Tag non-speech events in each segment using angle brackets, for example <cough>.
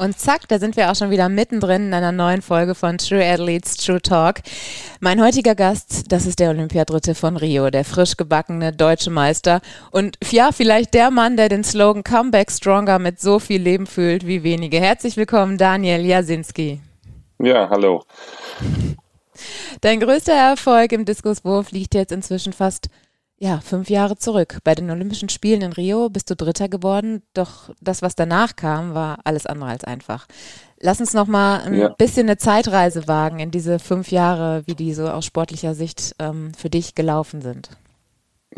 Und zack, da sind wir auch schon wieder mittendrin in einer neuen Folge von True Athletes True Talk. Mein heutiger Gast, das ist der Olympiadritte von Rio, der frisch gebackene deutsche Meister und ja, vielleicht der Mann, der den Slogan Comeback Stronger mit so viel Leben fühlt wie wenige. Herzlich willkommen, Daniel Jasinski. Ja, hallo. Dein größter Erfolg im Diskuswurf liegt jetzt inzwischen fast ja, fünf Jahre zurück. Bei den Olympischen Spielen in Rio bist du Dritter geworden, doch das, was danach kam, war alles andere als einfach. Lass uns noch mal ein ja. bisschen eine Zeitreise wagen in diese fünf Jahre, wie die so aus sportlicher Sicht ähm, für dich gelaufen sind.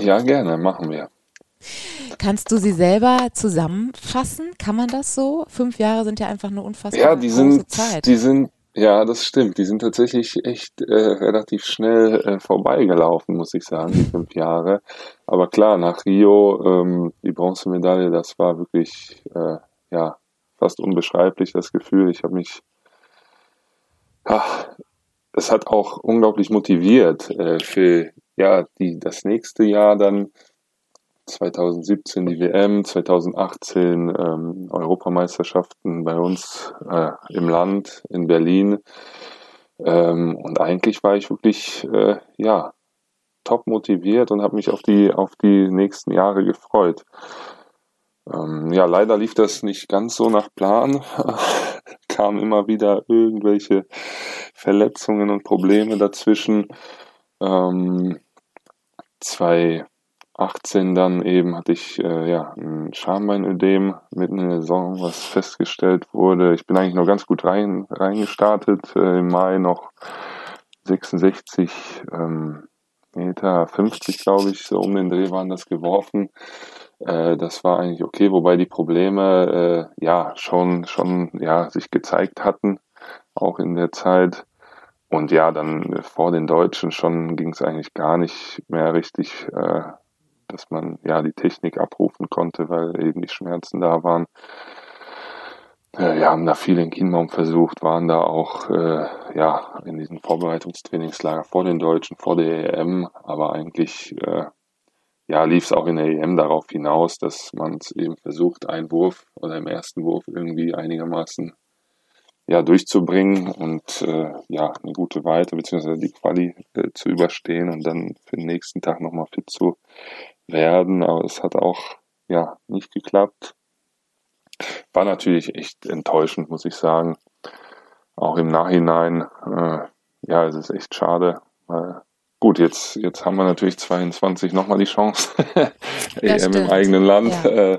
Ja, gerne, machen wir. Kannst du sie selber zusammenfassen? Kann man das so? Fünf Jahre sind ja einfach eine unfassbar ja, die sind, Zeit. Die sind ja, das stimmt. Die sind tatsächlich echt äh, relativ schnell äh, vorbeigelaufen, muss ich sagen, die fünf Jahre. Aber klar, nach Rio, ähm, die Bronzemedaille, das war wirklich äh, ja fast unbeschreiblich, das Gefühl. Ich habe mich, ach, es hat auch unglaublich motiviert äh, für ja die das nächste Jahr dann 2017 die WM, 2018 ähm, Europameisterschaften bei uns äh, im Land in Berlin. Ähm, und eigentlich war ich wirklich äh, ja top motiviert und habe mich auf die auf die nächsten Jahre gefreut. Ähm, ja, leider lief das nicht ganz so nach Plan. <laughs> Kamen immer wieder irgendwelche Verletzungen und Probleme dazwischen. Ähm, zwei 18 dann eben hatte ich äh, ja ein Schambeinödem mitten in der Saison, was festgestellt wurde. Ich bin eigentlich noch ganz gut rein reingestartet. Äh, Im Mai noch 66 ähm, Meter, 50 glaube ich, so um den Dreh waren das geworfen. Äh, das war eigentlich okay, wobei die Probleme äh, ja schon schon ja sich gezeigt hatten, auch in der Zeit. Und ja, dann vor den Deutschen schon ging es eigentlich gar nicht mehr richtig äh, dass man ja die Technik abrufen konnte, weil eben die Schmerzen da waren. Äh, wir haben da viel in Kienbaum versucht, waren da auch äh, ja in diesen Vorbereitungstrainingslager vor den Deutschen, vor der EM, aber eigentlich äh, ja lief es auch in der EM darauf hinaus, dass man es eben versucht, einen Wurf oder im ersten Wurf irgendwie einigermaßen ja, durchzubringen und äh, ja, eine gute Weite beziehungsweise die Quali äh, zu überstehen und dann für den nächsten Tag nochmal fit zu werden, aber es hat auch ja nicht geklappt. War natürlich echt enttäuschend, muss ich sagen. Auch im Nachhinein, äh, ja, es ist echt schade. Weil, gut, jetzt, jetzt haben wir natürlich 22 nochmal die Chance. <laughs> EM im eigenen Land. Ja. Äh,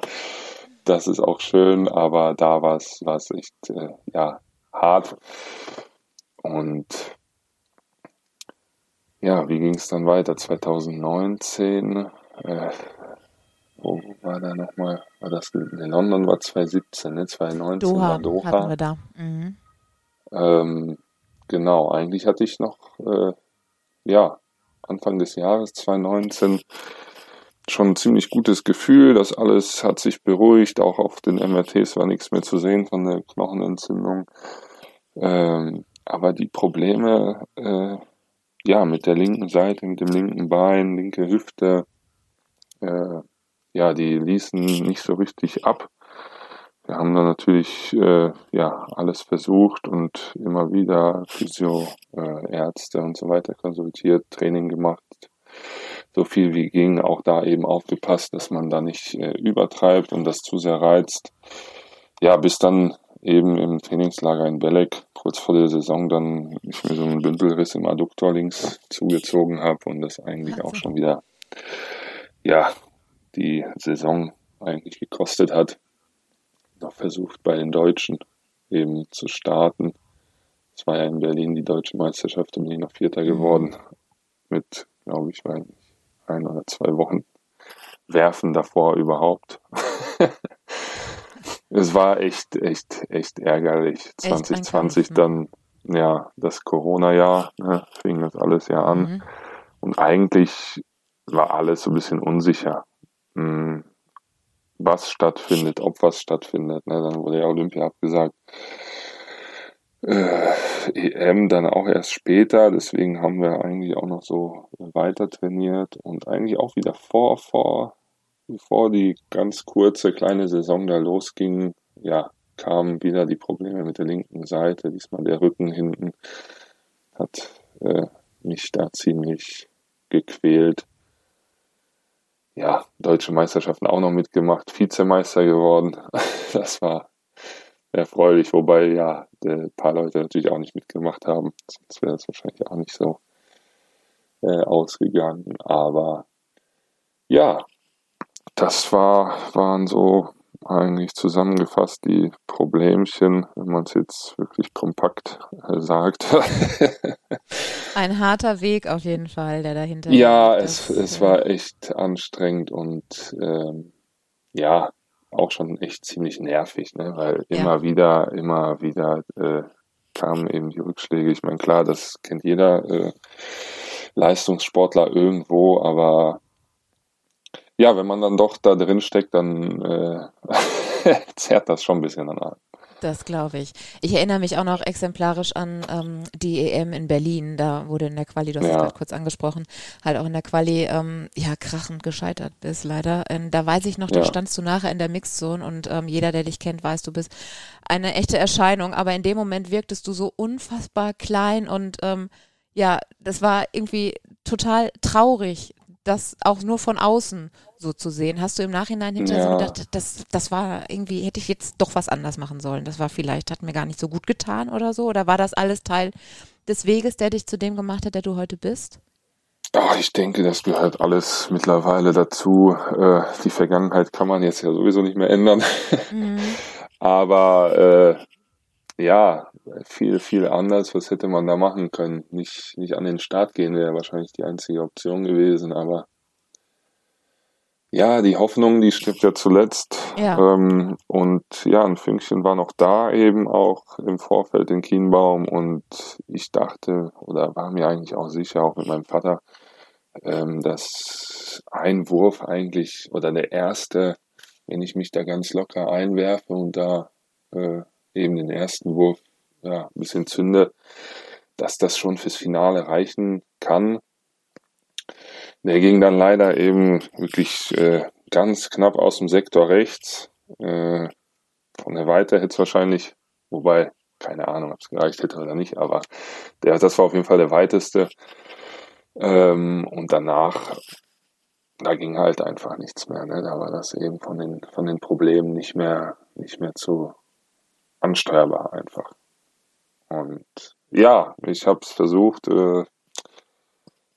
das ist auch schön, aber da war es echt äh, ja, hart. Und ja, wie ging es dann weiter? 2019 äh, wo war da nochmal? War das in London war 2017, ne? 2019 Doha, war Doha. Hatten wir da. Mhm. Ähm, genau, eigentlich hatte ich noch, äh, ja, Anfang des Jahres 2019 schon ein ziemlich gutes Gefühl. Das alles hat sich beruhigt. Auch auf den MRTs war nichts mehr zu sehen von der Knochenentzündung. Ähm, aber die Probleme, äh, ja, mit der linken Seite, mit dem linken Bein, linke Hüfte, äh, ja, die ließen nicht so richtig ab. Wir haben dann natürlich äh, ja alles versucht und immer wieder Physio, äh, Ärzte und so weiter konsultiert, Training gemacht, so viel wie ging, auch da eben aufgepasst, dass man da nicht äh, übertreibt und das zu sehr reizt. Ja, bis dann eben im Trainingslager in Belek kurz vor der Saison dann ich mir so einen Bündelriss im Adduktor links zugezogen habe und das eigentlich auch schon wieder ja, die Saison eigentlich gekostet hat. Noch versucht bei den Deutschen eben zu starten. Es war ja in Berlin die deutsche Meisterschaft und bin noch Vierter mhm. geworden. Mit, glaube ich, ein oder zwei Wochen Werfen davor überhaupt. <laughs> es war echt, echt, echt ärgerlich. Echt 2020 dann, ja, das Corona-Jahr, ne, fing das alles ja an. Mhm. Und eigentlich war alles so ein bisschen unsicher. Hm, was stattfindet, ob was stattfindet. Ne? Dann wurde ja Olympia abgesagt. Äh, EM dann auch erst später, deswegen haben wir eigentlich auch noch so weiter trainiert und eigentlich auch wieder vor, vor, bevor die ganz kurze kleine Saison da losging, ja, kamen wieder die Probleme mit der linken Seite, diesmal der Rücken hinten hat äh, mich da ziemlich gequält. Ja, deutsche Meisterschaften auch noch mitgemacht, Vizemeister geworden. <laughs> Das war erfreulich, wobei ja ein paar Leute natürlich auch nicht mitgemacht haben. Sonst wäre das wahrscheinlich auch nicht so äh, ausgegangen. Aber ja, das war, waren so eigentlich zusammengefasst die Problemchen, wenn man es jetzt wirklich kompakt äh, sagt. <laughs> Ein harter Weg auf jeden Fall, der dahinter Ja, es, es war echt anstrengend und ähm, ja, auch schon echt ziemlich nervig, ne? weil ja. immer wieder, immer wieder äh, kamen eben die Rückschläge. Ich meine, klar, das kennt jeder äh, Leistungssportler irgendwo, aber ja, wenn man dann doch da drin steckt, dann äh, <laughs> zerrt das schon ein bisschen an. Das glaube ich. Ich erinnere mich auch noch exemplarisch an ähm, die EM in Berlin. Da wurde in der Quali, du hast es gerade kurz angesprochen, halt auch in der Quali, ähm, ja, krachend gescheitert bist leider. Ähm, da weiß ich noch, ja. da standst du nachher in der Mixzone und ähm, jeder, der dich kennt, weiß, du bist eine echte Erscheinung. Aber in dem Moment wirktest du so unfassbar klein und ähm, ja, das war irgendwie total traurig, das auch nur von außen so zu sehen. Hast du im Nachhinein hinterher ja. so gedacht, das, das war irgendwie, hätte ich jetzt doch was anders machen sollen. Das war vielleicht, hat mir gar nicht so gut getan oder so? Oder war das alles Teil des Weges, der dich zu dem gemacht hat, der du heute bist? Ach, ich denke, das gehört alles mittlerweile dazu. Äh, die Vergangenheit kann man jetzt ja sowieso nicht mehr ändern. Mhm. <laughs> Aber äh, ja, viel, viel anders. Was hätte man da machen können? Nicht, nicht an den Start gehen wäre wahrscheinlich die einzige Option gewesen, aber ja, die Hoffnung, die stirbt ja zuletzt. Ja. Ähm, und ja, ein Fünkchen war noch da eben auch im Vorfeld in Kienbaum und ich dachte oder war mir eigentlich auch sicher, auch mit meinem Vater, ähm, dass ein Wurf eigentlich oder der erste, wenn ich mich da ganz locker einwerfe und da äh, eben den ersten Wurf ja, ein bisschen zünde, dass das schon fürs Finale reichen kann. Der ging dann leider eben wirklich äh, ganz knapp aus dem Sektor rechts. Äh, von der Weite hätte es wahrscheinlich, wobei, keine Ahnung, ob es gereicht hätte oder nicht, aber der, das war auf jeden Fall der weiteste. Ähm, und danach, da ging halt einfach nichts mehr. Ne? Da war das eben von den, von den Problemen nicht mehr, nicht mehr zu ansteuerbar einfach. Und ja, ich habe es versucht. Äh,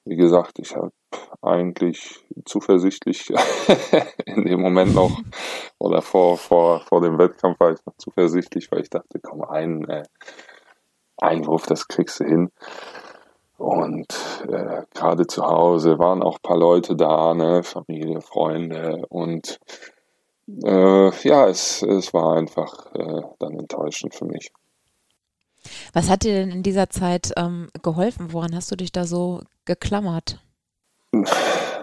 wie gesagt, ich habe eigentlich zuversichtlich <laughs> in dem Moment noch <laughs> oder vor, vor, vor dem Wettkampf war ich noch zuversichtlich, weil ich dachte, komm, ein äh, Einwurf, das kriegst du hin. Und äh, gerade zu Hause waren auch ein paar Leute da, ne, Familie, Freunde und äh, ja, es, es war einfach äh, dann enttäuschend für mich. Was hat dir denn in dieser Zeit ähm, geholfen? Woran hast du dich da so geklammert?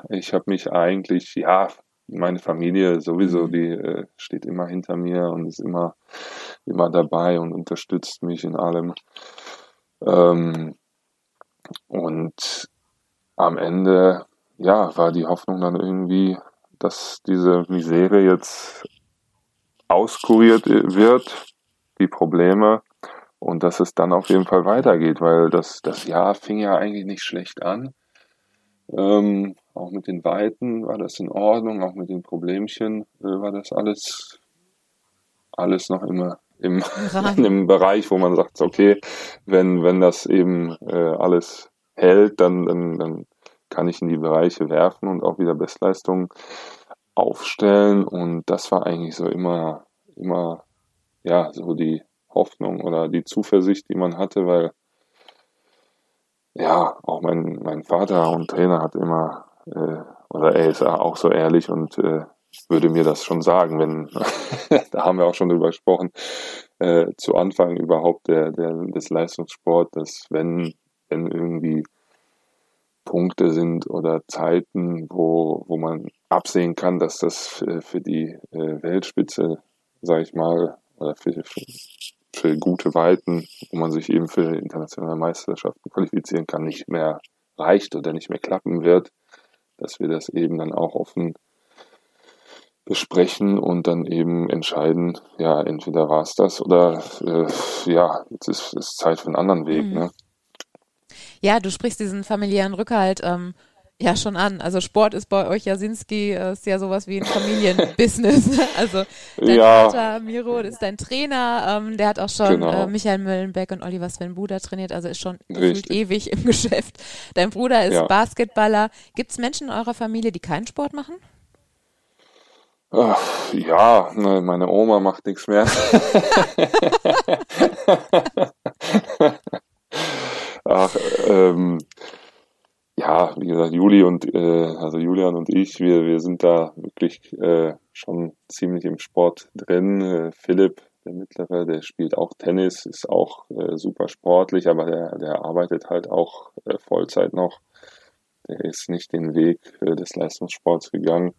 Ich habe mich eigentlich, ja, meine Familie sowieso, mhm. die äh, steht immer hinter mir und ist immer, immer dabei und unterstützt mich in allem. Ähm, und am Ende, ja, war die Hoffnung dann irgendwie, dass diese Misere jetzt auskuriert wird, die Probleme, und dass es dann auf jeden Fall weitergeht, weil das, das Jahr fing ja eigentlich nicht schlecht an. Ähm, auch mit den Weiten war das in Ordnung, auch mit den Problemchen äh, war das alles, alles noch immer im, <laughs> in dem Bereich, wo man sagt, okay, wenn, wenn das eben äh, alles hält, dann, dann, dann kann ich in die Bereiche werfen und auch wieder Bestleistungen aufstellen. Und das war eigentlich so immer, immer, ja, so die, Hoffnung oder die Zuversicht, die man hatte, weil ja, auch mein, mein Vater und Trainer hat immer, äh, oder er ist auch so ehrlich und äh, würde mir das schon sagen, wenn, <laughs> da haben wir auch schon drüber gesprochen, äh, zu Anfang überhaupt der, der, des Leistungssports, dass wenn, wenn irgendwie Punkte sind oder Zeiten, wo, wo man absehen kann, dass das für, für die äh, Weltspitze, sage ich mal, oder für, für, für gute Weiten, wo man sich eben für internationale Meisterschaften qualifizieren kann, nicht mehr reicht oder nicht mehr klappen wird, dass wir das eben dann auch offen besprechen und dann eben entscheiden, ja, entweder war es das oder äh, ja, jetzt ist es Zeit für einen anderen Weg. Mhm. Ne? Ja, du sprichst diesen familiären Rückhalt ähm, ja schon an. Also Sport ist bei euch Jasinski äh, ist ja sowas wie ein Familienbusiness. <laughs> also dein ja. Vater Miro ist dein Trainer, ähm, der hat auch schon genau. äh, Michael Möllenbeck und Oliver Sven Buda trainiert, also ist schon ewig im <laughs> Geschäft. Dein Bruder ist ja. Basketballer. Gibt es Menschen in eurer Familie, die keinen Sport machen? Ach, ja, ne, meine Oma macht nichts mehr. <laughs> Ach, ähm, ja, wie gesagt, Juli und äh, also Julian und ich, wir, wir sind da wirklich äh, schon ziemlich im Sport drin. Äh, Philipp, der Mittlere, der spielt auch Tennis, ist auch äh, super sportlich, aber der, der arbeitet halt auch äh, Vollzeit noch. Der ist nicht den Weg äh, des Leistungssports gegangen.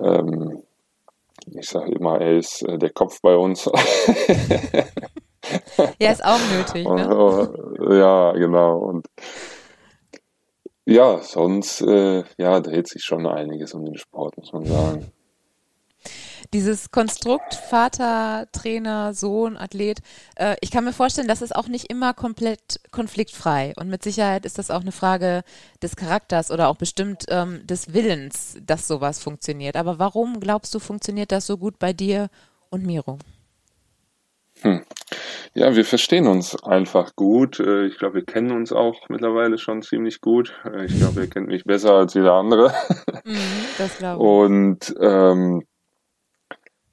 Ähm, ich sage immer, er ist äh, der Kopf bei uns. <laughs> ja, ist auch nötig. Ne? Ja, genau. Und ja, sonst äh, ja, dreht sich schon einiges um den Sport, muss man sagen. Dieses Konstrukt Vater, Trainer, Sohn, Athlet, äh, ich kann mir vorstellen, das ist auch nicht immer komplett konfliktfrei. Und mit Sicherheit ist das auch eine Frage des Charakters oder auch bestimmt ähm, des Willens, dass sowas funktioniert. Aber warum glaubst du, funktioniert das so gut bei dir und Miro? Hm. Ja, wir verstehen uns einfach gut. Äh, ich glaube, wir kennen uns auch mittlerweile schon ziemlich gut. Äh, ich glaube, er kennt mich besser als jeder andere. <laughs> Mhm, das glaube ich. Und ähm,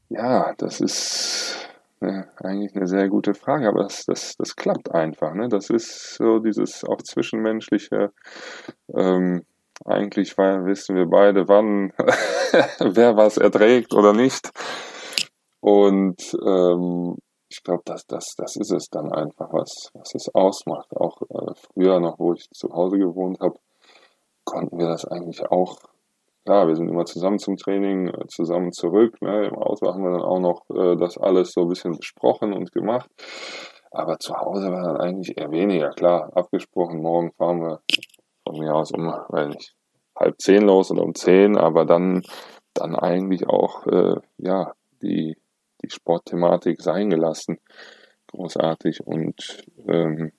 ja, das ist äh, eigentlich eine sehr gute Frage, aber das, das, das klappt einfach. Ne? Das ist so dieses auch zwischenmenschliche. Ähm, eigentlich wissen wir beide, wann <laughs> wer was erträgt oder nicht. Und ähm, ich glaube, das, das, das ist es dann einfach, was, was es ausmacht. Auch äh, früher noch, wo ich zu Hause gewohnt habe, konnten wir das eigentlich auch. Ja, wir sind immer zusammen zum Training, äh, zusammen zurück. Ne? Im Auto haben wir dann auch noch äh, das alles so ein bisschen besprochen und gemacht. Aber zu Hause war dann eigentlich eher weniger. Klar, abgesprochen, morgen fahren wir von mir aus um, weiß nicht, halb zehn los oder um zehn, aber dann, dann eigentlich auch, äh, ja, die, die Sportthematik sein gelassen. Großartig. Und ähm,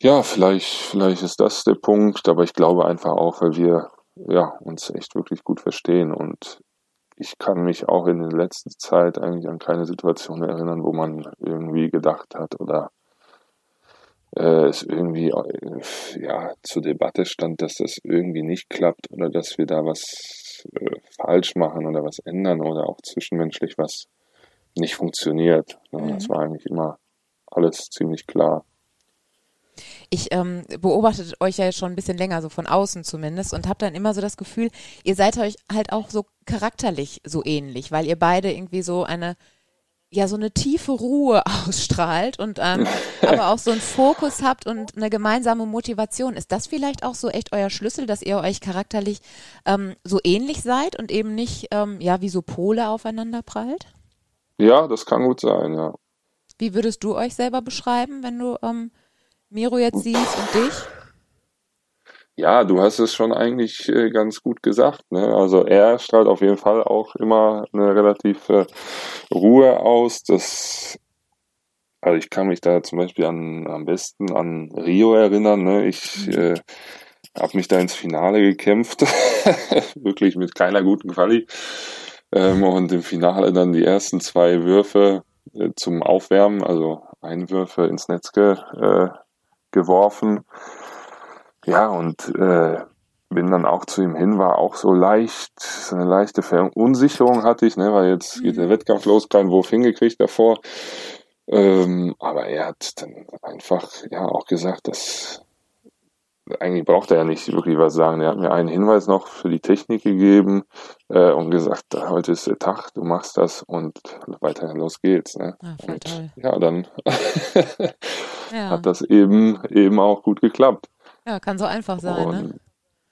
ja, vielleicht, vielleicht ist das der Punkt, aber ich glaube einfach auch, weil wir ja, uns echt wirklich gut verstehen. Und ich kann mich auch in der letzten Zeit eigentlich an keine Situation erinnern, wo man irgendwie gedacht hat oder äh, es irgendwie äh, ja zur Debatte stand, dass das irgendwie nicht klappt oder dass wir da was äh, falsch machen oder was ändern oder auch zwischenmenschlich was nicht funktioniert. Mhm. Das war eigentlich immer alles ziemlich klar. Ich ähm, beobachte euch ja schon ein bisschen länger, so von außen zumindest, und habe dann immer so das Gefühl, ihr seid euch halt auch so charakterlich so ähnlich, weil ihr beide irgendwie so eine ja so eine tiefe Ruhe <laughs> ausstrahlt und ähm, aber auch so einen Fokus habt und eine gemeinsame Motivation. Ist das vielleicht auch so echt euer Schlüssel, dass ihr euch charakterlich ähm, so ähnlich seid und eben nicht ähm, ja wie so Pole aufeinander prallt? Ja, das kann gut sein, ja. Wie würdest du euch selber beschreiben, wenn du ähm, Miro jetzt siehst und dich? Ja, du hast es schon eigentlich äh, ganz gut gesagt. Ne? Also er strahlt auf jeden Fall auch immer eine relative Ruhe aus. Das, also ich kann mich da zum Beispiel an, am besten an Rio erinnern. Ne? Ich äh, habe mich da ins Finale gekämpft, <laughs> wirklich mit keiner guten Quali. Ähm, und im Finale dann die ersten zwei Würfe äh, zum Aufwärmen, also Einwürfe ins Netz ge, äh, geworfen ja, und äh, bin dann auch zu ihm hin, war auch so leicht, so eine leichte Verunsicherung hatte ich, ne, weil jetzt geht der mhm. Wettkampf los, kein Wurf hingekriegt davor. Ähm, aber er hat dann einfach ja auch gesagt, dass eigentlich braucht er ja nicht wirklich was sagen. Er hat mir einen Hinweis noch für die Technik gegeben äh, und gesagt, heute ist der Tag, du machst das und weiter los geht's. Ne? Ah, und, ja, dann ja. <laughs> hat das eben eben auch gut geklappt. Ja, kann so einfach sein, Und, ne?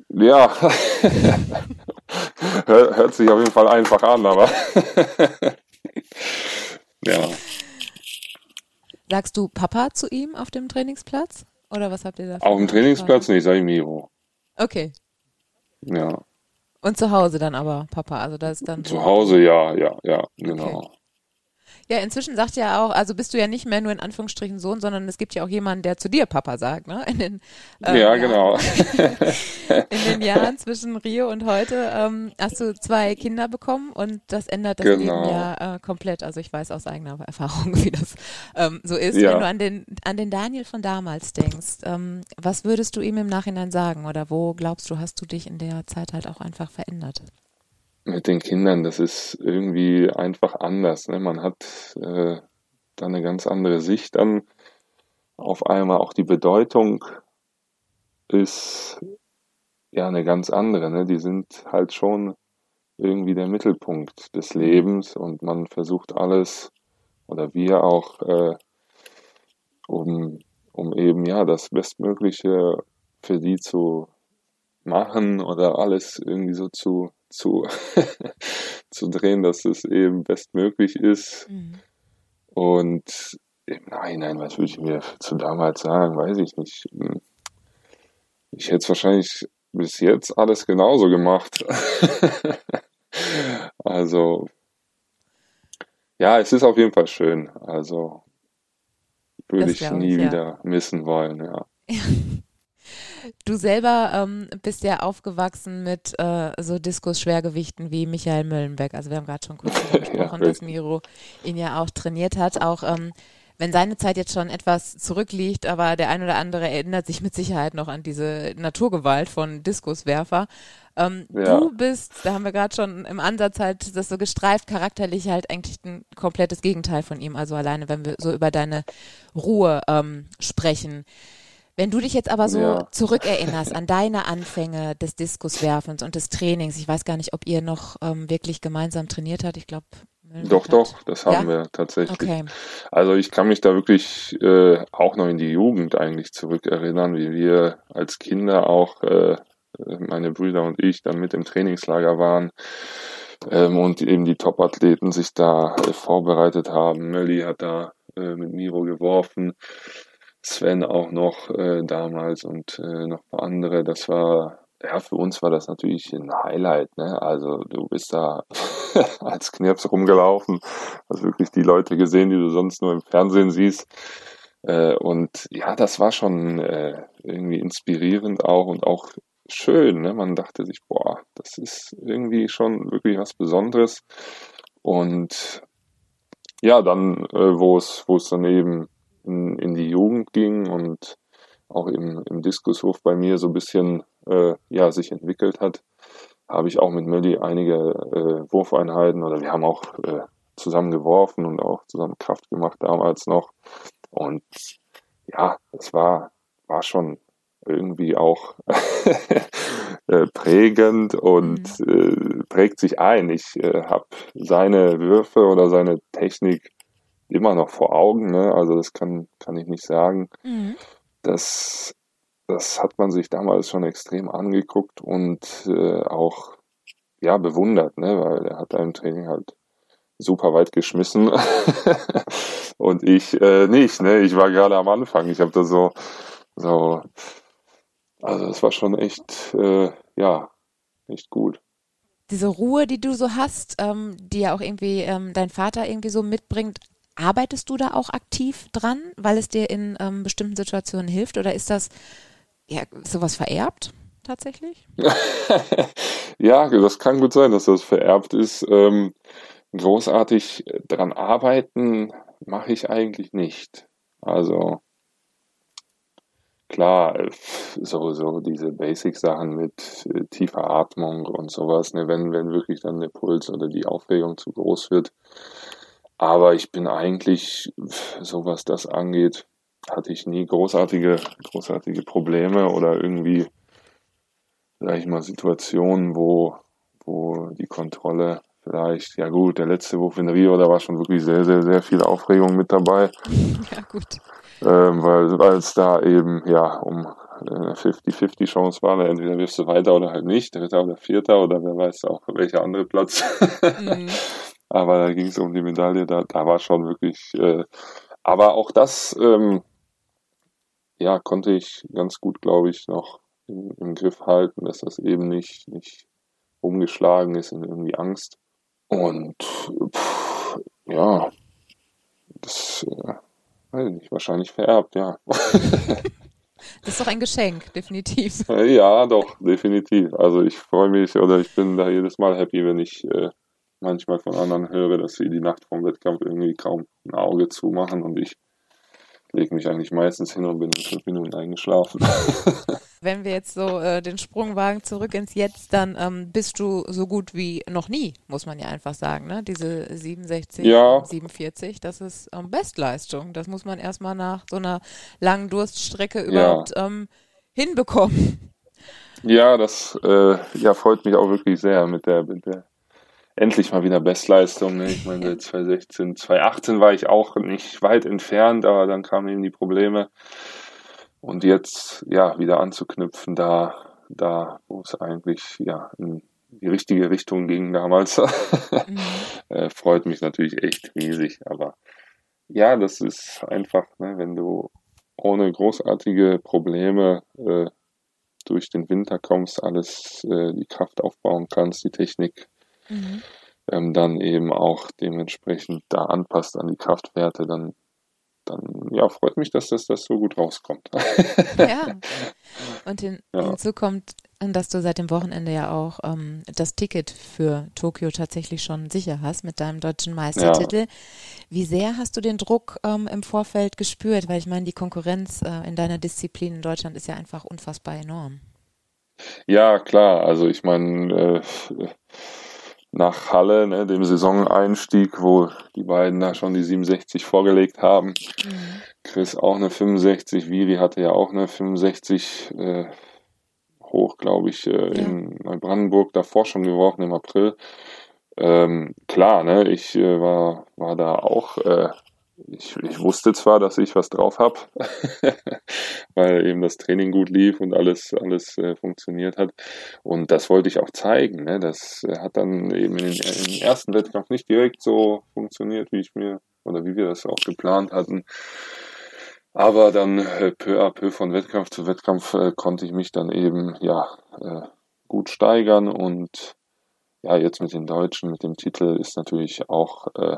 Ja, <laughs> hört, sich auf jeden Fall einfach an, aber <laughs> ja. Sagst du Papa zu ihm auf dem Trainingsplatz? Oder was habt ihr da? Auf dem Trainingsplatz nicht, sag ich Miro. Okay. Ja. Und zu Hause dann aber Papa. Also das ist dann Zu Hause, ja, ja, ja, genau. Ja, inzwischen sagt ja auch, also bist du ja nicht mehr nur in Anführungsstrichen Sohn, sondern es gibt ja auch jemanden, der zu dir Papa sagt, ne? In den, äh, Ja, Jahren- genau. <laughs> In den Jahren zwischen Rio und heute ähm, hast du zwei Kinder bekommen und das ändert das Genau. Leben ja äh, komplett. Also ich weiß aus eigener Erfahrung, <laughs> wie das ähm, so ist. Ja. Wenn du an den, an den Daniel von damals denkst, ähm, was würdest du ihm im Nachhinein sagen oder wo glaubst du, hast du dich in der Zeit halt auch einfach verändert? Mit den Kindern, das ist irgendwie einfach anders. Ne? Man hat äh, da eine ganz andere Sicht dann auf einmal. Auch die Bedeutung ist ja eine ganz andere. Ne? Die sind halt schon irgendwie der Mittelpunkt des Lebens und man versucht alles, oder wir auch, äh, um, um eben ja das Bestmögliche für die zu machen oder alles irgendwie so zu, zu, <laughs> zu drehen, dass es eben bestmöglich ist. Und im Nachhinein, was würde ich mir zu damals sagen, weiß ich nicht. Hm. Ich hätte es wahrscheinlich bis jetzt alles genauso gemacht. <laughs> also, ja, es ist auf jeden Fall schön. Also, würde ich nie ich, ja. wieder missen wollen, ja. <laughs> Du selber ähm, bist ja aufgewachsen mit äh, so Diskus-Schwergewichten wie Michael Möllenbeck. Also wir haben gerade schon kurz darüber <laughs> gesprochen, dass richtig. Miro ihn ja auch trainiert hat. Auch ähm, wenn seine Zeit jetzt schon etwas zurückliegt, aber der ein oder andere erinnert sich mit Sicherheit noch an diese Naturgewalt von Diskuswerfer. Ähm, Ja. Du bist, da haben wir gerade schon im Ansatz halt das so gestreift, charakterlich halt eigentlich ein komplettes Gegenteil von ihm. Also alleine, wenn wir so über deine Ruhe ähm, sprechen. Wenn du dich jetzt aber so Ja. zurückerinnerst an deine Anfänge des Diskuswerfens und des Trainings, ich weiß gar nicht, ob ihr noch ähm, wirklich gemeinsam trainiert habt. Ich glaube, Doch, doch, das haben wir tatsächlich. Okay. Also ich kann mich da wirklich äh, auch noch in die Jugend eigentlich zurückerinnern, wie wir als Kinder auch, äh, meine Brüder und ich, dann mit im Trainingslager waren ähm, und eben die Top-Athleten sich da äh, vorbereitet haben. Mölli hat da äh, mit Miro geworfen, Sven auch noch äh, damals und äh, noch ein paar andere. Das war, ja, für uns war das natürlich ein Highlight. Ne? Also du bist da <laughs> als Knirps rumgelaufen, hast wirklich die Leute gesehen, die du sonst nur im Fernsehen siehst. Äh, und ja, das war schon äh, irgendwie inspirierend auch und auch schön. Ne? Man dachte sich, boah, das ist irgendwie schon wirklich was Besonderes. Und ja, dann, äh, wo es, wo es dann eben in, in die Jugend ging und auch im, im Diskushof bei mir so ein bisschen äh, ja, sich entwickelt hat, habe ich auch mit Melli einige äh, Wurfeinheiten oder wir haben auch äh, zusammen geworfen und auch zusammen Kraft gemacht damals noch. Und ja, es war, war schon irgendwie auch <laughs> äh, prägend und äh, prägt sich ein. Ich äh, habe seine Würfe oder seine Technik immer noch vor Augen, ne? also das kann, kann ich nicht sagen. Mhm. Das, das hat man sich damals schon extrem angeguckt und äh, auch ja, bewundert, ne? weil er hat im Training halt super weit geschmissen <laughs> und ich äh, nicht. Ne? Ich war gerade am Anfang. Ich habe da so, so, also es war schon echt, äh, ja, echt gut. Diese Ruhe, die du so hast, ähm, die ja auch irgendwie ähm, dein Vater irgendwie so mitbringt, arbeitest du da auch aktiv dran, weil es dir in ähm, bestimmten Situationen hilft oder ist das ja sowas vererbt tatsächlich? <laughs> ja, das kann gut sein, dass das vererbt ist. Ähm, großartig dran arbeiten mache ich eigentlich nicht. Also klar, so, so diese Basic-Sachen mit äh, tiefer Atmung und sowas, ne, wenn, wenn wirklich dann der Puls oder die Aufregung zu groß wird. Aber ich bin eigentlich, so was das angeht, hatte ich nie großartige, großartige Probleme oder irgendwie, sag ich mal, Situationen, wo, wo die Kontrolle vielleicht, ja gut, der letzte Wurf in Rio, da war schon wirklich sehr, sehr, sehr viel Aufregung mit dabei, <laughs> Ja, gut. ähm, weil, weil es da eben, ja, um eine 50-50 Chance war, entweder wirst du weiter oder halt nicht, dritter oder vierter oder wer weiß auch welcher andere Platz. Mhm. <laughs> aber da ging es um die Medaille, da, da war schon wirklich, äh, aber auch das, ähm, ja, konnte ich ganz gut, glaube ich, noch im, im, Griff halten, dass das eben nicht, nicht umgeschlagen ist in irgendwie Angst. Und pff, ja, das äh, weiß nicht, wahrscheinlich vererbt, ja. <laughs> Das ist doch ein Geschenk, definitiv. Äh, ja, doch, definitiv. Also ich freue mich oder ich bin da jedes Mal happy, wenn ich äh, manchmal von anderen höre, dass sie die Nacht vom Wettkampf irgendwie kaum ein Auge zumachen und ich lege mich eigentlich meistens hin und bin in fünf Minuten eingeschlafen. <laughs> Wenn wir jetzt so äh, den Sprung wagen zurück ins Jetzt, dann ähm, bist du so gut wie noch nie, muss man ja einfach sagen. Ne? Diese 67, ja. 47, das ist ähm, Bestleistung. Das muss man erstmal nach so einer langen Durststrecke überhaupt ja. ähm, hinbekommen. Ja, das äh, ja, freut mich auch wirklich sehr mit der, mit der endlich mal wieder Bestleistung. Ne? Ich meine, <laughs> 2016, 2018 war ich auch nicht weit entfernt, aber dann kamen eben die Probleme. Und jetzt ja wieder anzuknüpfen, da, da wo es eigentlich ja in die richtige Richtung ging damals, <laughs> mhm. äh, freut mich natürlich echt riesig. Aber ja, das ist einfach, ne, wenn du ohne großartige Probleme äh, durch den Winter kommst, alles äh, die Kraft aufbauen kannst, die Technik mhm. ähm, dann eben auch dementsprechend da anpasst an die Kraftwerte, dann dann ja, freut mich, dass das, das so gut rauskommt. ja. <laughs> Und hin, ja. hinzu kommt, dass du seit dem Wochenende ja auch ähm, das Ticket für Tokio tatsächlich schon sicher hast mit deinem deutschen Meistertitel. Ja. Wie sehr hast du den Druck ähm, im Vorfeld gespürt? Weil ich meine, die Konkurrenz äh, in deiner Disziplin in Deutschland ist ja einfach unfassbar enorm. Ja, klar. Also ich meine, äh, nach Halle, ne, dem Saisoneinstieg, wo die beiden da schon die 67 vorgelegt haben. Mhm. Chris auch eine 65, Viri hatte ja auch eine 65 äh, hoch, glaube ich, äh, ja. in Neubrandenburg davor schon geworfen im April. Ähm, klar, ne, ich äh, war, war da auch äh, ich, ich wusste zwar, dass ich was drauf habe, <laughs> weil eben das Training gut lief und alles, alles äh, funktioniert hat. Und das wollte ich auch zeigen. Ne? Das äh, hat dann eben in, im ersten Wettkampf nicht direkt so funktioniert, wie ich mir oder wie wir das auch geplant hatten. Aber dann äh, peu à peu von Wettkampf zu Wettkampf äh, konnte ich mich dann eben ja äh, gut steigern und ja, jetzt mit den Deutschen, mit dem Titel ist natürlich auch äh,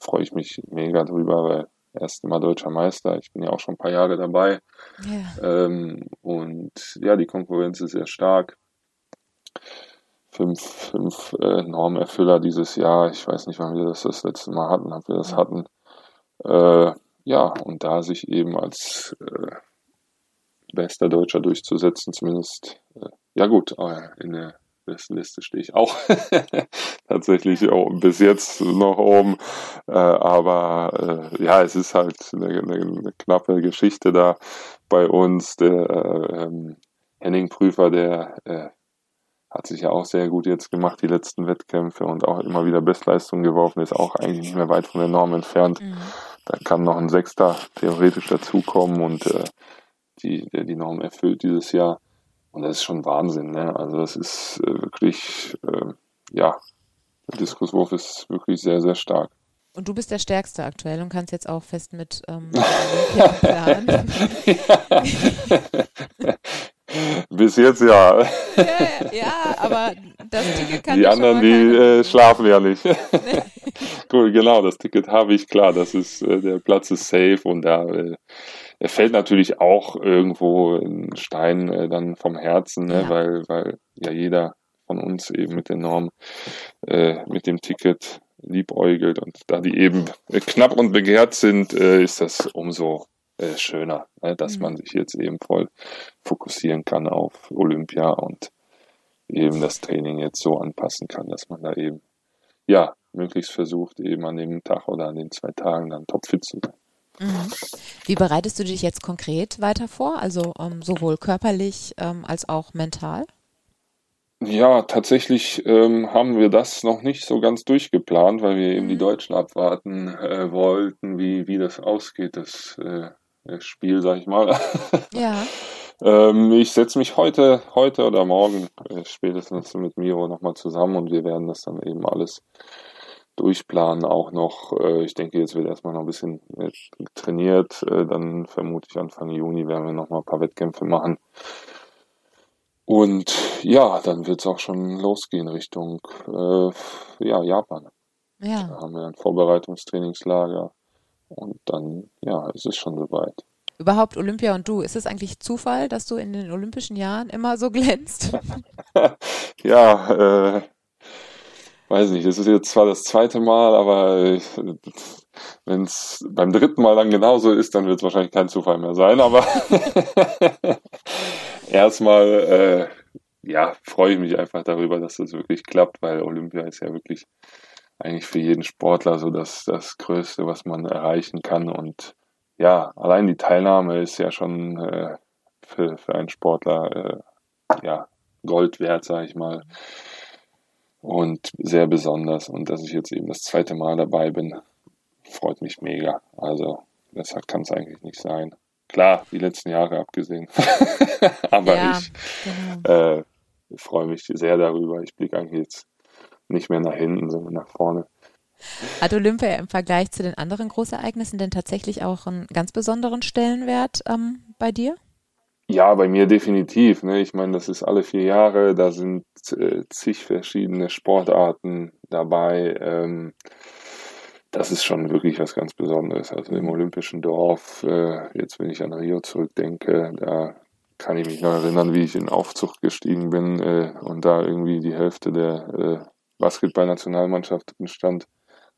freue ich mich mega drüber, weil erst mal deutscher Meister. Ich bin ja auch schon ein paar Jahre dabei. Yeah. Ähm, und ja, die Konkurrenz ist sehr stark. Fünf, fünf äh, Normerfüller dieses Jahr. Ich weiß nicht, wann wir das das letzte Mal hatten, ob wir das hatten. Äh, ja, und da sich eben als äh, bester Deutscher durchzusetzen, zumindest, äh, ja gut, in der Liste stehe ich auch <laughs> tatsächlich bis jetzt noch oben. Äh, aber äh, ja, es ist halt eine, eine, eine, knappe Geschichte da bei uns. Der äh, ähm, Henning Prüfer, der äh, hat sich ja auch sehr gut jetzt gemacht, die letzten Wettkämpfe und auch immer wieder Bestleistungen geworfen, ist auch eigentlich nicht mehr weit von der Norm entfernt. Mhm. Da kann noch ein Sechster theoretisch dazukommen und äh, die, der die Norm erfüllt dieses Jahr. Und das ist schon Wahnsinn, ne? Also das ist äh, wirklich, äh, ja, der Diskuswurf ist wirklich sehr, sehr stark. Und du bist der Stärkste aktuell und kannst jetzt auch fest mit ähm, <laughs> planen. Bis jetzt ja. ja. ja. aber das Ticket kann Die anderen, die äh, schlafen ja nicht. <laughs> cool, genau, das Ticket habe ich, klar, das ist, äh, der Platz ist safe und da äh, er fällt natürlich auch irgendwo ein Stein äh, dann vom Herzen, ne? ja. weil, weil ja jeder von uns eben mit der Norm, äh, mit dem Ticket liebäugelt und da die eben knapp und begehrt sind, äh, ist das umso äh, schöner, ne? dass mhm. man sich jetzt eben voll fokussieren kann auf Olympia und eben das Training jetzt so anpassen kann, dass man da eben ja möglichst versucht, eben an dem Tag oder an den zwei Tagen dann topfit zu sein. Mhm. Wie bereitest du dich jetzt konkret weiter vor, also ähm, sowohl körperlich ähm, als auch mental? Ja, tatsächlich ähm, haben wir das noch nicht so ganz durchgeplant, weil wir eben die mhm. Deutschen abwarten äh, wollten, wie, wie das ausgeht, das äh, Spiel, sag ich mal. <laughs> Ja. Ähm, ich setze mich heute, heute oder morgen äh, spätestens mit Miro nochmal zusammen und wir werden das dann eben alles durchplanen auch noch. Äh, ich denke, jetzt wird erstmal noch ein bisschen äh, trainiert. Äh, dann vermute ich Anfang Juni werden wir nochmal ein paar Wettkämpfe machen. Und ja, dann wird es auch schon losgehen Richtung äh, ja, Japan. Ja. Da haben wir ein Vorbereitungstrainingslager und dann, ja, ist es schon soweit. Überhaupt Olympia und du, ist es eigentlich Zufall, dass du in den Olympischen Jahren immer so glänzt? <laughs> ja, äh, weiß nicht, das ist jetzt zwar das zweite Mal, aber wenn es beim dritten Mal dann genauso ist, dann wird es wahrscheinlich kein Zufall mehr sein. Aber <laughs> erstmal, äh, ja, freue ich mich einfach darüber, dass das wirklich klappt, weil Olympia ist ja wirklich eigentlich für jeden Sportler so das, das Größte, was man erreichen kann. Und ja, allein die Teilnahme ist ja schon äh, für, für einen Sportler äh, ja, Gold wert, sage ich mal und sehr besonders. Und dass ich jetzt eben das zweite Mal dabei bin, freut mich mega. Also deshalb kann es eigentlich nicht sein. Klar, die letzten Jahre abgesehen. <laughs> Aber ja, ich genau. äh, freue mich sehr darüber. Ich blicke eigentlich jetzt nicht mehr nach hinten, sondern nach vorne. Hat Olympia im Vergleich zu den anderen Großereignissen denn tatsächlich auch einen ganz besonderen Stellenwert ähm, bei dir? Ja, bei mir definitiv. Ne? Ich meine, das ist alle vier Jahre, da sind äh, zig verschiedene Sportarten dabei. Ähm, das ist schon wirklich was ganz Besonderes. Also im Olympischen Dorf, äh, jetzt wenn ich an Rio zurückdenke, da kann ich mich noch erinnern, wie ich in Aufzug gestiegen bin äh, und da irgendwie die Hälfte der äh, Basketball-Nationalmannschaften stand.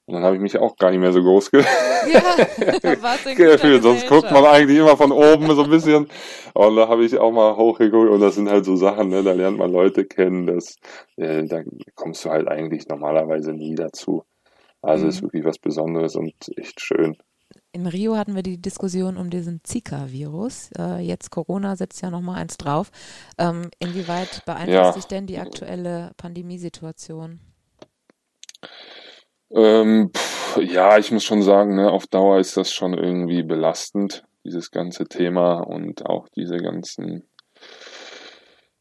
Und dann habe ich mich auch gar nicht mehr so groß ge <laughs> ja, <laughs> gefühlt. Sonst guckt man eigentlich immer von oben so ein bisschen. Und da habe ich auch mal hochgeguckt. Und das sind halt so Sachen, ne? da lernt man Leute kennen. Das, äh, da kommst du halt eigentlich normalerweise nie dazu. Also mhm. ist wirklich was Besonderes und echt schön. In Rio hatten wir die Diskussion um diesen Zika-Virus. Äh, jetzt Corona setzt ja nochmal eins drauf. Ähm, inwieweit beeinflusst ja. sich denn die aktuelle Pandemiesituation? Ähm, pff, ja, ich muss schon sagen, ne, auf Dauer ist das schon irgendwie belastend, dieses ganze Thema und auch diese ganzen,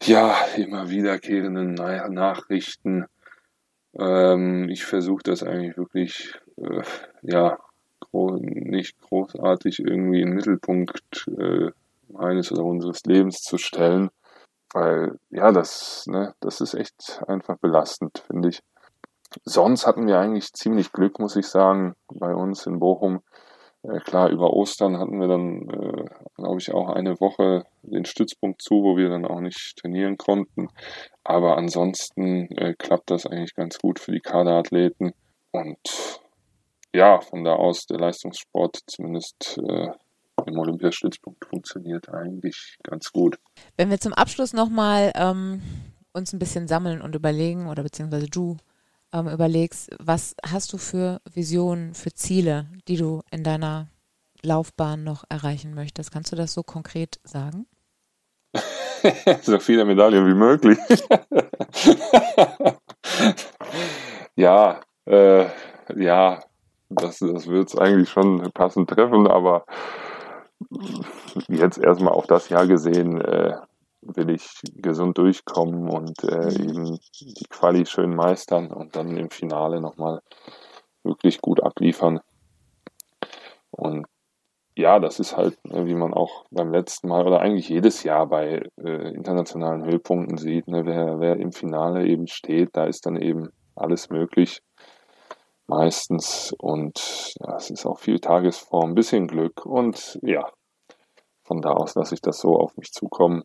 ja, immer wiederkehrenden Nachrichten. Ähm, ich versuche das eigentlich wirklich, äh, ja, gro nicht großartig irgendwie den Mittelpunkt äh, meines oder unseres Lebens zu stellen, weil, ja, das, ne, das ist echt einfach belastend, finde ich. Sonst hatten wir eigentlich ziemlich Glück, muss ich sagen, bei uns in Bochum. Äh, klar, über Ostern hatten wir dann, äh, glaube ich, auch eine Woche den Stützpunkt zu, wo wir dann auch nicht trainieren konnten. Aber ansonsten äh, klappt das eigentlich ganz gut für die Kaderathleten. Und ja, von da aus der Leistungssport zumindest im Olympiastützpunkt funktioniert eigentlich ganz gut. Wenn wir zum Abschluss nochmal ähm, uns ein bisschen sammeln und überlegen, oder beziehungsweise du ähm, überlegst, was hast du für Visionen, für Ziele, die du in deiner Laufbahn noch erreichen möchtest? Kannst du das so konkret sagen? <laughs> so viele Medaillen wie möglich. <laughs> ja, äh, ja, das, das wird es eigentlich schon passend treffen, aber jetzt erstmal auf das Jahr gesehen, äh, will ich gesund durchkommen und äh, mhm. eben die Quali schön meistern und dann im Finale nochmal wirklich gut abliefern. Und ja, das ist halt, ne, wie man auch beim letzten Mal oder eigentlich jedes Jahr bei äh, internationalen Höhepunkten sieht, ne, wer, wer im Finale eben steht, da ist dann eben alles möglich meistens und ja, es ist auch viel Tagesform, ein bisschen Glück und ja, von da aus lasse ich das so auf mich zukommen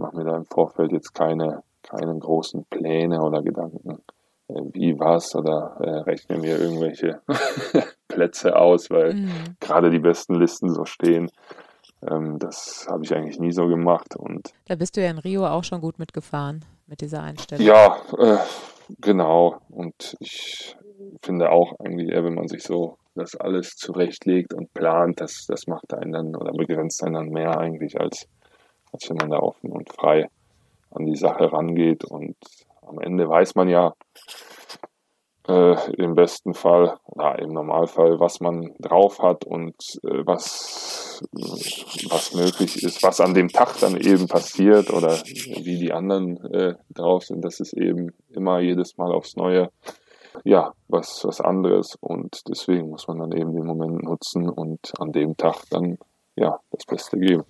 mache mir da im Vorfeld jetzt keine, keine großen Pläne oder Gedanken, äh, wie was oder äh, rechne mir irgendwelche <laughs> Plätze aus, weil mhm. gerade die besten Listen so stehen. Ähm, das habe ich eigentlich nie so gemacht. Und da bist du ja in Rio auch schon gut mitgefahren mit dieser Einstellung. Ja, äh, genau. Und ich finde auch eigentlich eher, wenn man sich so das alles zurechtlegt und plant, das, das macht einen dann oder begrenzt einen dann mehr eigentlich als als wenn man da offen und frei an die Sache rangeht. Und am Ende weiß man ja, äh, im besten Fall oder im Normalfall, was man drauf hat und äh, was, was möglich ist, was an dem Tag dann eben passiert oder wie die anderen äh, drauf sind. Das ist eben immer jedes Mal aufs Neue ja, was, was anderes und deswegen muss man dann eben den Moment nutzen und an dem Tag dann ja das Beste geben.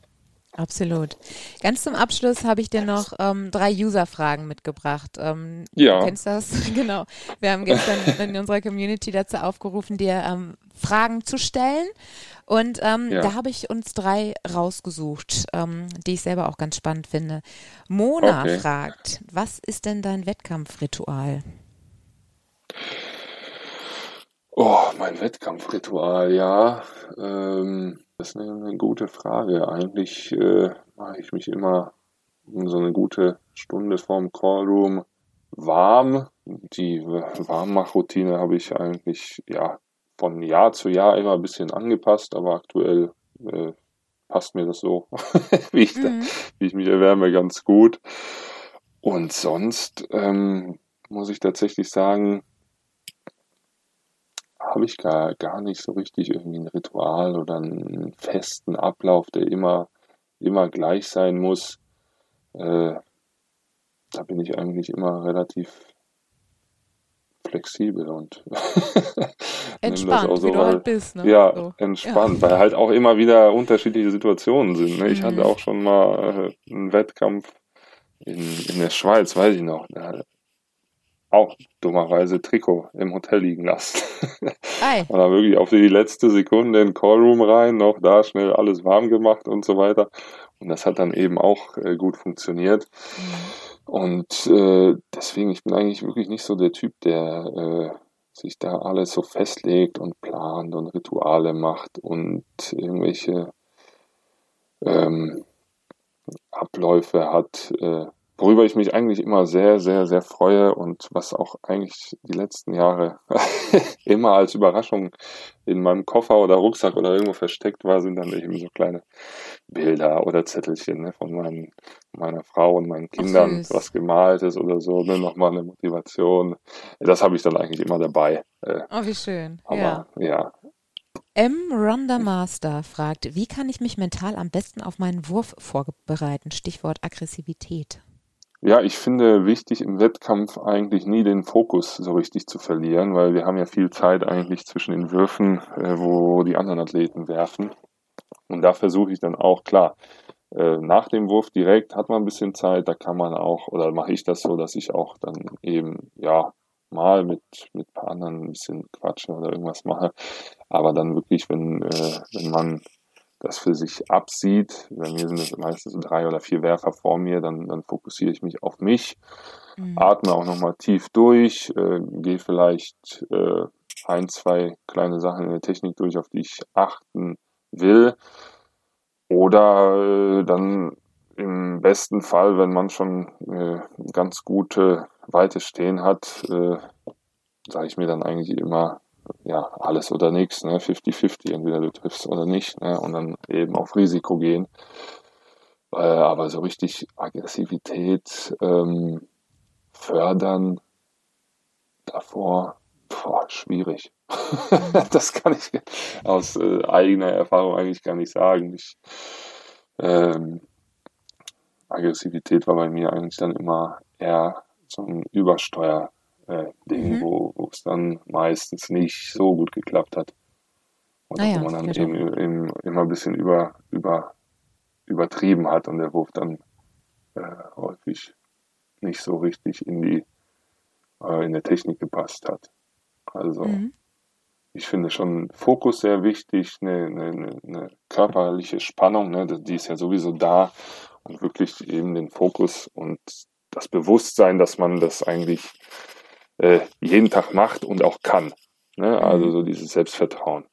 Absolut. Ganz zum Abschluss habe ich dir noch ähm, drei User-Fragen mitgebracht. Ähm, ja. Du kennst das? <laughs> genau. Wir haben gestern <laughs> in unserer Community dazu aufgerufen, dir ähm, Fragen zu stellen. Und ähm, ja. da habe ich uns drei rausgesucht, ähm, die ich selber auch ganz spannend finde. Mona okay. fragt, was ist denn dein Wettkampfritual? Oh, mein Wettkampfritual, ja. Ähm, das ist eine, eine, gute Frage. Eigentlich äh, mache ich mich immer so eine gute Stunde vorm Callroom warm. Die Warmmachroutine habe ich eigentlich ja von Jahr zu Jahr immer ein bisschen angepasst, aber aktuell äh, passt mir das so, <laughs> wie, ich mhm. wie ich mich erwärme, ganz gut. Und sonst ähm, muss ich tatsächlich sagen, habe ich gar, gar nicht so richtig irgendwie ein Ritual oder einen festen Ablauf, der immer, immer gleich sein muss. Äh, da bin ich eigentlich immer relativ flexibel und <laughs> entspannt, so, wie du weil, halt bist. Ne? Ja, so. entspannt, ja. weil halt auch immer wieder unterschiedliche Situationen sind. Ne? Ich mhm. hatte auch schon mal äh, einen Wettkampf in, in der Schweiz, weiß ich noch. Da auch dummerweise Trikot im Hotel liegen lassen. <laughs> Ei. und dann wirklich auf die letzte Sekunde in den Callroom rein, noch da schnell alles warm gemacht und so weiter. Und das hat dann eben auch äh, gut funktioniert. Mhm. Und äh, deswegen, ich bin eigentlich wirklich nicht so der Typ, der äh, sich da alles so festlegt und plant und Rituale macht und irgendwelche ähm, Abläufe hat. Äh, worüber ich mich eigentlich immer sehr, sehr, sehr freue und was auch eigentlich die letzten Jahre <laughs> immer als Überraschung in meinem Koffer oder Rucksack oder irgendwo versteckt war, sind dann eben so kleine Bilder oder Zettelchen ne, von meinen, meiner Frau und meinen Kindern, Ach, was gemalt ist oder so, ne, nochmal eine Motivation. Das habe ich dann eigentlich immer dabei. Äh, oh, wie schön. Aber ja. ja. M. Ronda Master fragt, wie kann ich mich mental am besten auf meinen Wurf vorbereiten? Stichwort Aggressivität. Ja, ich finde wichtig im Wettkampf eigentlich nie den Fokus so richtig zu verlieren, weil wir haben ja viel Zeit eigentlich zwischen den Würfen, äh, wo die anderen Athleten werfen. Und da versuche ich dann auch, klar, äh, nach dem Wurf direkt hat man ein bisschen Zeit, da kann man auch, oder mache ich das so, dass ich auch dann eben, ja, mal mit, mit ein paar anderen ein bisschen quatsche oder irgendwas mache. Aber dann wirklich, wenn, äh, wenn man das für sich absieht, bei mir sind es meistens drei oder vier Werfer vor mir, dann, dann fokussiere ich mich auf mich, mhm. atme auch nochmal tief durch, äh, gehe vielleicht äh, ein, zwei kleine Sachen in der Technik durch, auf die ich achten will. Oder äh, dann im besten Fall, wenn man schon äh, ganz gute Weite stehen hat, äh, sage ich mir dann eigentlich immer, ja, alles oder nichts, ne? 50-50, entweder du triffst oder nicht, ne? Und dann eben auf Risiko gehen. Äh, aber so richtig Aggressivität ähm, fördern davor, boah, schwierig. <laughs> das kann ich aus äh, eigener Erfahrung eigentlich gar nicht sagen. Ich, ähm, Aggressivität war bei mir eigentlich dann immer eher so ein Übersteuer äh, Ding, mhm. wo es dann meistens nicht so gut geklappt hat. Und ah, wo man dann eben, eben, immer ein bisschen über, über, übertrieben hat und der Wurf dann äh, häufig nicht so richtig in die äh, in der Technik gepasst hat. Also mhm. ich finde schon Fokus sehr wichtig, eine, eine, eine körperliche Spannung, ne, die ist ja sowieso da und wirklich eben den Fokus und das Bewusstsein, dass man das eigentlich äh, jeden Tag macht und auch kann. Ne? Also mhm. so dieses Selbstvertrauen.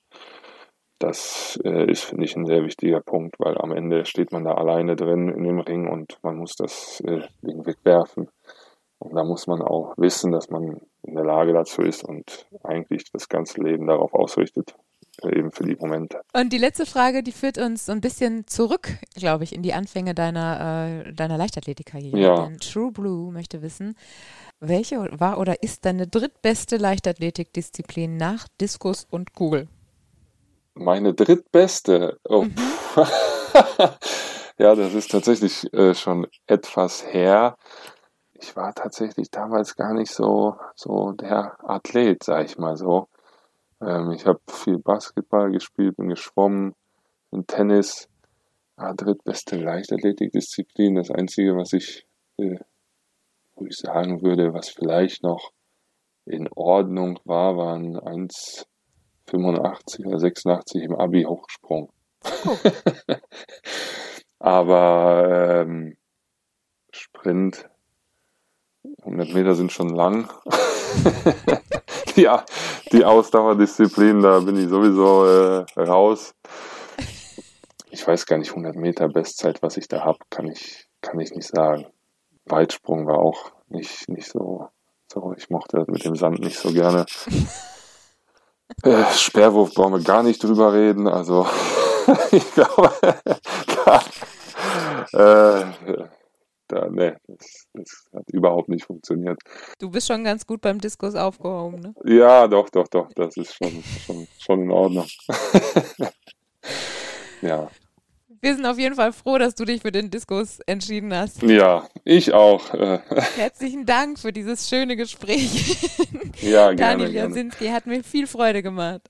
Das äh, ist, finde ich, ein sehr wichtiger Punkt, weil am Ende steht man da alleine drin in dem Ring und man muss das äh, Ding wegwerfen. Und da muss man auch wissen, dass man in der Lage dazu ist und eigentlich das ganze Leben darauf ausrichtet, eben für die Momente. Und die letzte Frage, die führt uns so ein bisschen zurück, glaube ich, in die Anfänge deiner, äh, deiner Leichtathletikkarriere. Ja. Denn True Blue möchte wissen, welche war oder ist deine drittbeste Leichtathletikdisziplin nach Diskus und Kugel? Meine drittbeste. Oh. Mhm. <laughs> ja, das ist tatsächlich äh, schon etwas her. Ich war tatsächlich damals gar nicht so, so der Athlet, sag ich mal so. Ähm, ich habe viel Basketball gespielt, bin geschwommen, bin Tennis. Ah, drittbeste Leichtathletikdisziplin. Das Einzige, was ich, äh, wo ich sagen würde, was vielleicht noch in Ordnung war, waren 1,85 oder 86 im Abi Hochsprung. <laughs> Aber ähm, Sprint, 100 Meter sind schon lang. <laughs> ja, die Ausdauerdisziplin, da bin ich sowieso äh, raus. Ich weiß gar nicht, 100 Meter Bestzeit, was ich da habe, kann ich, kann ich nicht sagen. Weitsprung war auch nicht, nicht so, so, ich mochte das mit dem Sand nicht so gerne. Äh, Sperrwurf brauchen wir gar nicht drüber reden, also <laughs> ich glaube, <laughs> da, äh, da, ne, das, das hat überhaupt nicht funktioniert. Du bist schon ganz gut beim Diskus aufgehoben, ne? Ja, doch, doch, doch, das ist schon, schon, schon in Ordnung. <laughs> ja. Wir sind auf jeden Fall froh, dass du dich für den Diskus entschieden hast. Ja, ich auch. <laughs> Herzlichen Dank für dieses schöne Gespräch. ja, <laughs> gerne. Daniel. Jasinski hat mir viel Freude gemacht.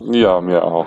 Ja, mir auch.